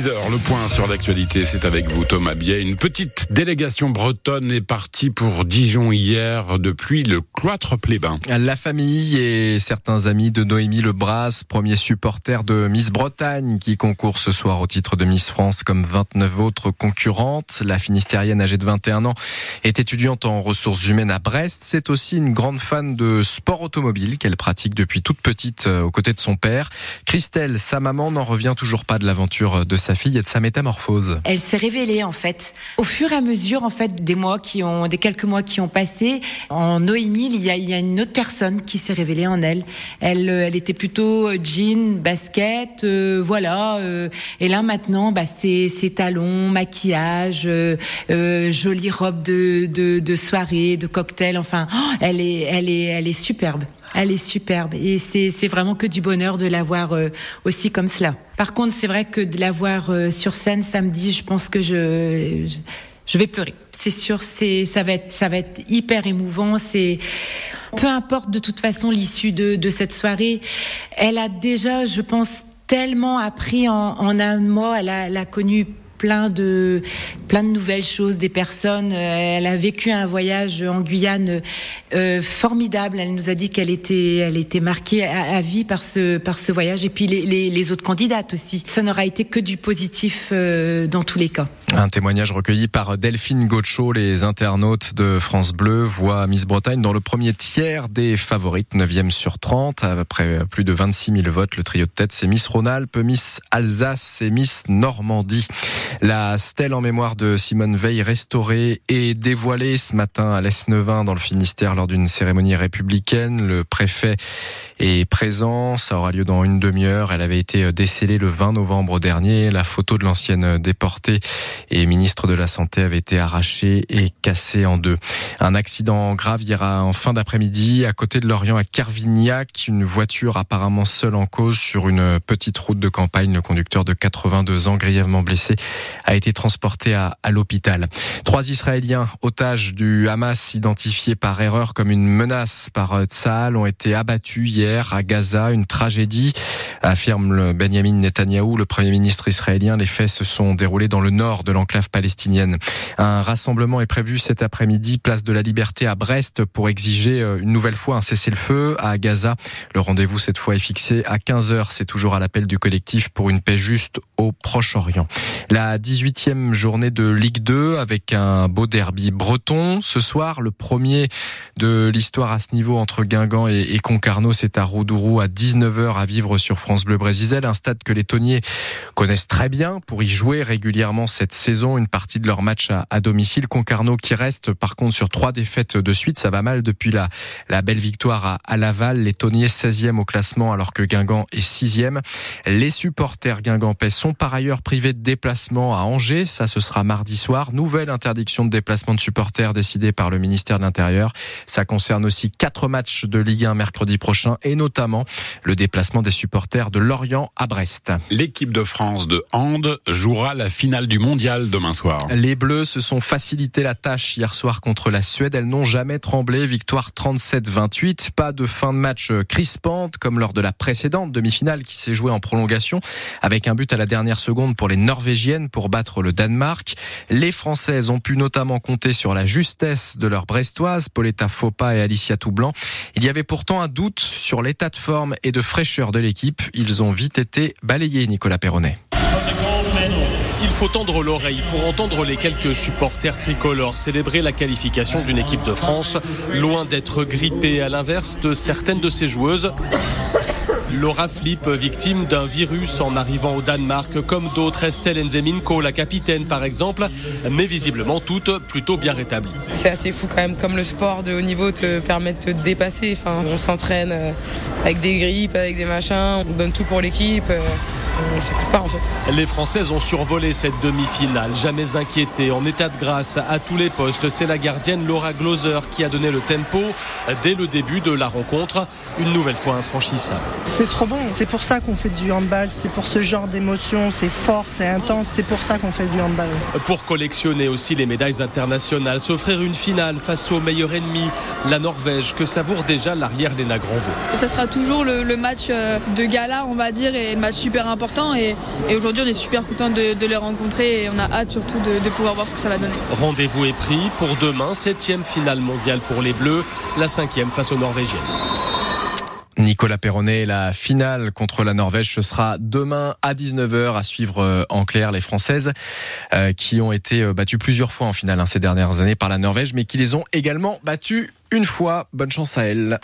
6h, le point sur l'actualité, c'est avec vous Thomas Biet. Une petite délégation bretonne est partie pour Dijon hier depuis le cloître Plébin. La famille et certains amis de Noémie Lebras, premier supporter de Miss Bretagne qui concourt ce soir au titre de Miss France comme 29 autres concurrentes. La finistérienne âgée de 21 ans est étudiante en ressources humaines à Brest. C'est aussi une grande fan de sport automobile qu'elle pratique depuis toute petite euh, aux côtés de son père. Christelle, sa maman, n'en revient toujours pas de l'aventure de sa fille et de sa métamorphose. Elle s'est révélée en fait au fur et à mesure en fait des mois qui ont des quelques mois qui ont passé. En Noémie, il y a, une autre personne qui s'est révélée en elle. Elle, euh, elle était plutôt euh, jean, basket, euh, voilà. et là maintenant, bah, c'est talons, maquillage, jolie robe de, de, de soirée, de cocktail. Enfin, oh, elle est, elle est, elle est superbe. Elle est superbe et c'est vraiment que du bonheur de la voir euh, aussi comme cela. Par contre, c'est vrai que de la voir euh, sur scène samedi, je pense que je je, vais pleurer. C'est sûr, c'est ça va être ça va être hyper émouvant. C'est peu importe de toute façon l'issue de de cette soirée. Elle a déjà, je pense, tellement appris en, en un mois. Elle a, elle a connu plein de plein de nouvelles choses, des personnes. Euh, Elle a vécu un voyage en Guyane euh, formidable. Elle nous a dit qu'elle était elle était marquée à, vie par ce par ce voyage et puis les, les, les autres candidates aussi. Ça n'aura été que du positif euh, dans tous les cas. Un témoignage recueilli par Delphine Gaucho, les internautes de France Bleu voient Miss Bretagne dans le premier tiers des favorites, 9e sur 30. Après plus de 26 000 votes, le trio de tête, c'est Miss Rhône-Alpes, Miss Alsace et Miss Normandie. La stèle en mémoire de Simone Veil restaurée et dévoilée ce matin à l'Esnevin dans le Finistère lors d'une cérémonie républicaine. Le préfet est présent. Ça aura lieu dans une demi-heure. Elle avait été décélée le 20 novembre dernier. La photo de l'ancienne déportée et ministre de la Santé avait été arrachée et cassée en deux. Un accident grave hier en fin d'après-midi à côté de Lorient à Carvignac. Une voiture apparemment seule en cause sur une petite route de campagne. Le conducteur de 82 ans, grièvement blessé, a été transporté à, l'hôpital. Trois Israéliens otages du Hamas identifiés par erreur comme une menace par Tsahal ont été abattus hier à Gaza. Une tragédie, affirme le Benjamin Netanyahou, le premier ministre israélien. Les faits se sont déroulés dans le nord de l'enclave palestinienne. Un rassemblement est prévu cet après-midi, place de la Liberté à Brest, pour exiger une nouvelle fois un cessez-le-feu à Gaza. Le rendez-vous cette fois est fixé à 15h. C'est toujours à l'appel du collectif pour une paix juste au Proche-Orient. La 18e journée de Ligue 2 avec un beau derby breton. Ce soir, le premier de l'histoire à ce niveau entre Guingamp et, Concarneau, c'est à Roudourou à 19h à vivre sur France Bleu Brésil, un stade que les Tonniers connaissent très bien pour y jouer régulièrement cette saison. Une partie de leur match à, domicile. Concarneau qui reste par contre sur trois défaites de suite. Ça va mal depuis la, belle victoire à, à Laval. Les Tonniers 16e au classement alors que Guingamp est 6e. Les supporters guingampais sont par ailleurs privés de déplacement à Angers. Ça, ce sera mardi soir. Nouvelle interdiction de déplacement de supporters décidée par le ministère de l'Intérieur. Ça concerne aussi quatre matchs de Ligue 1 mercredi prochain et notamment le déplacement des supporters de Lorient à Brest. L'équipe de France de hand jouera la finale du mondial demain soir. Les Bleus se sont facilité la tâche hier soir contre la Suède. Elles n'ont jamais tremblé. Victoire 37-28. Pas de fin de match crispante comme lors de la précédente demi-finale qui s'est jouée en prolongation avec un but à la dernière seconde pour les Norvégiennes pour battre le Danemark. Les Françaises ont pu notamment compter sur la justesse de leurs Brestoises, Pauletta Fopa et Alicia Toublanc. Il y avait pourtant un doute sur l'état de forme et de fraîcheur de l'équipe. Ils ont vite été balayés, Nicolas Perronnet. Il faut tendre l'oreille pour entendre les quelques supporters tricolores célébrer la qualification d'une équipe de France, loin d'être grippée à l'inverse de certaines de ses joueuses. Laura Flip, victime d'un virus en arrivant au Danemark, comme d'autres, Estelle Nzeminko, la capitaine par exemple, mais visiblement toutes plutôt bien rétablies. C'est assez fou quand même, comme le sport de haut niveau te permet de te dépasser. On s'entraîne euh, avec des grippes, avec des machins, on donne tout pour l'équipe. Euh, On s'écoute pas en fait. Les Françaises ont survolé cette demi-finale, jamais inquiétées, en état de grâce à tous les postes. C'est la gardienne Laura Gloser qui a donné le tempo dès le début de la rencontre, une nouvelle fois infranchissable. C'est trop bon. C'est pour ça qu'on fait du handball. C'est pour ce genre d'émotion. C'est fort, c'est intense. C'est pour ça qu'on fait du handball. Pour collectionner aussi les médailles internationales, s'offrir une finale face au meilleur ennemi, la Norvège, que savoure déjà l'arrière Léna Granvaux. Ça sera toujours le, le match euh, de gala, on va dire, et le match super important important et, aujourd'hui on est super content de, les rencontrer et on a hâte surtout de, pouvoir voir ce que ça va donner. Rendez-vous est pris pour demain, septième finale mondiale pour les Bleus, la cinquième face aux Norvégiennes. Nicolas Perronnet, la finale contre la Norvège, ce sera demain à 19h à suivre euh, en clair les Françaises euh, qui ont été euh, battues plusieurs fois en finale hein, ces dernières années par la Norvège, mais qui les ont également battues une fois. Bonne chance à elles.